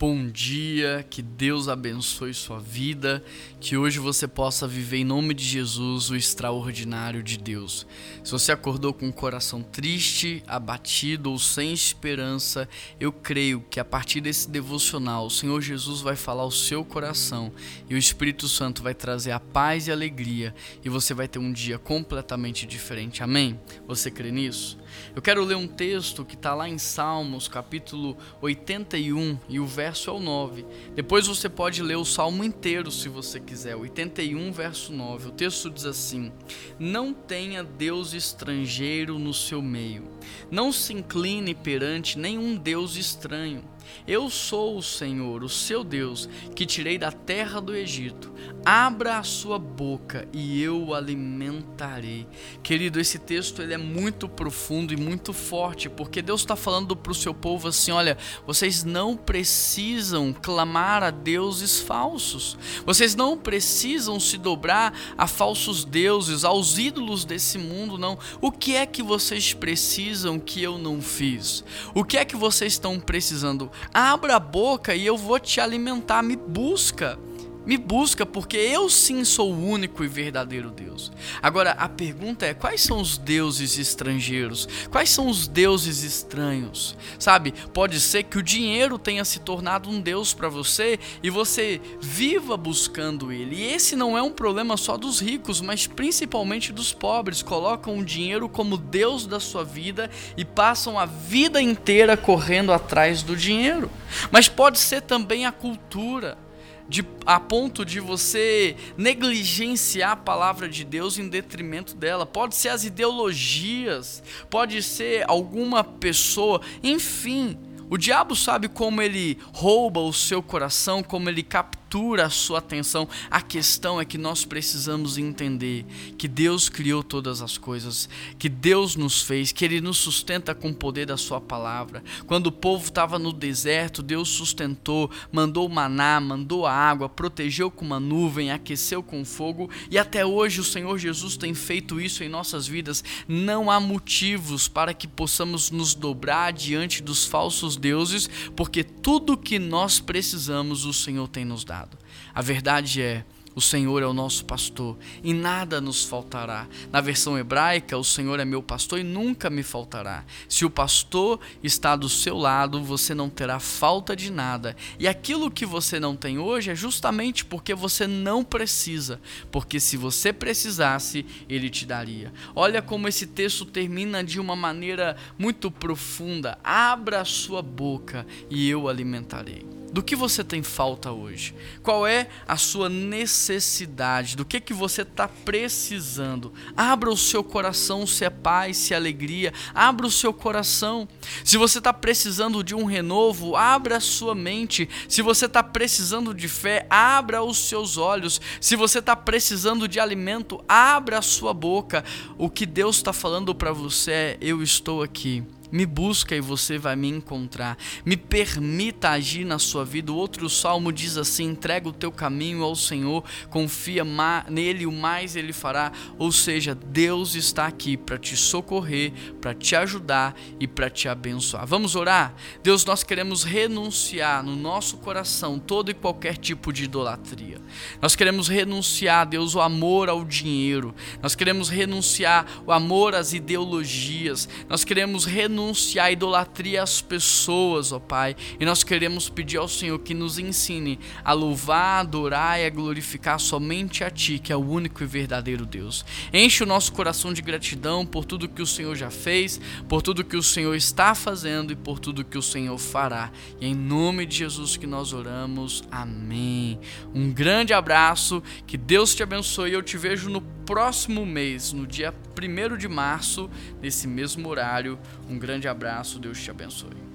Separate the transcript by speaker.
Speaker 1: Bom dia, que Deus abençoe sua vida, que hoje você possa viver em nome de Jesus o extraordinário de Deus. Se você acordou com o coração triste, abatido ou sem esperança, eu creio que a partir desse devocional o Senhor Jesus vai falar ao seu coração e o Espírito Santo vai trazer a paz e a alegria e você vai ter um dia completamente diferente. Amém? Você crê nisso? Eu quero ler um texto que está lá em Salmos, capítulo 81 e o verso é o 9. Depois você pode ler o salmo inteiro se você quiser. 81, verso 9. O texto diz assim: Não tenha Deus estrangeiro no seu meio, não se incline perante nenhum Deus estranho eu sou o Senhor, o seu Deus, que tirei da terra do Egito. Abra a sua boca e eu o alimentarei. Querido, esse texto ele é muito profundo e muito forte, porque Deus está falando para o seu povo assim: olha, vocês não precisam clamar a deuses falsos, vocês não precisam se dobrar a falsos deuses, aos ídolos desse mundo, não. O que é que vocês precisam que eu não fiz? O que é que vocês estão precisando? Abra a boca e eu vou te alimentar. Me busca. Me busca, porque eu sim sou o único e verdadeiro Deus. Agora, a pergunta é: quais são os deuses estrangeiros? Quais são os deuses estranhos? Sabe, pode ser que o dinheiro tenha se tornado um Deus para você e você viva buscando ele. E esse não é um problema só dos ricos, mas principalmente dos pobres. Colocam o dinheiro como Deus da sua vida e passam a vida inteira correndo atrás do dinheiro. Mas pode ser também a cultura de, a ponto de você negligenciar a palavra de Deus em detrimento dela. Pode ser as ideologias, pode ser alguma pessoa, enfim. O diabo sabe como ele rouba o seu coração, como ele captura captura a sua atenção. A questão é que nós precisamos entender que Deus criou todas as coisas, que Deus nos fez, que Ele nos sustenta com o poder da Sua palavra. Quando o povo estava no deserto, Deus sustentou, mandou maná, mandou a água, protegeu com uma nuvem, aqueceu com fogo e até hoje o Senhor Jesus tem feito isso em nossas vidas. Não há motivos para que possamos nos dobrar diante dos falsos deuses, porque tudo que nós precisamos o Senhor tem nos dado. A verdade é, o Senhor é o nosso pastor e nada nos faltará. Na versão hebraica, o Senhor é meu pastor e nunca me faltará. Se o pastor está do seu lado, você não terá falta de nada. E aquilo que você não tem hoje é justamente porque você não precisa, porque se você precisasse, ele te daria. Olha como esse texto termina de uma maneira muito profunda. Abra a sua boca e eu alimentarei. Do que você tem falta hoje? Qual é a sua necessidade? Do que que você está precisando? Abra o seu coração, se é paz, se é alegria. Abra o seu coração. Se você está precisando de um renovo, abra a sua mente. Se você está precisando de fé, abra os seus olhos. Se você está precisando de alimento, abra a sua boca. O que Deus está falando para você é: eu estou aqui. Me busca e você vai me encontrar. Me permita agir na sua vida. O outro salmo diz assim: entrega o teu caminho ao Senhor, confia nele, o mais ele fará. Ou seja, Deus está aqui para te socorrer, para te ajudar e para te abençoar. Vamos orar? Deus, nós queremos renunciar no nosso coração todo e qualquer tipo de idolatria. Nós queremos renunciar, Deus, o amor ao dinheiro. Nós queremos renunciar o amor às ideologias. Nós queremos renunciar a idolatria às pessoas, ó Pai. E nós queremos pedir ao Senhor que nos ensine a louvar, adorar e a glorificar somente a Ti, que é o único e verdadeiro Deus. Enche o nosso coração de gratidão por tudo que o Senhor já fez, por tudo que o Senhor está fazendo e por tudo que o Senhor fará. E é em nome de Jesus que nós oramos. Amém. Um grande abraço, que Deus te abençoe. Eu te vejo no próximo mês, no dia 1 de março, nesse mesmo horário. Um grande abraço, Deus te abençoe.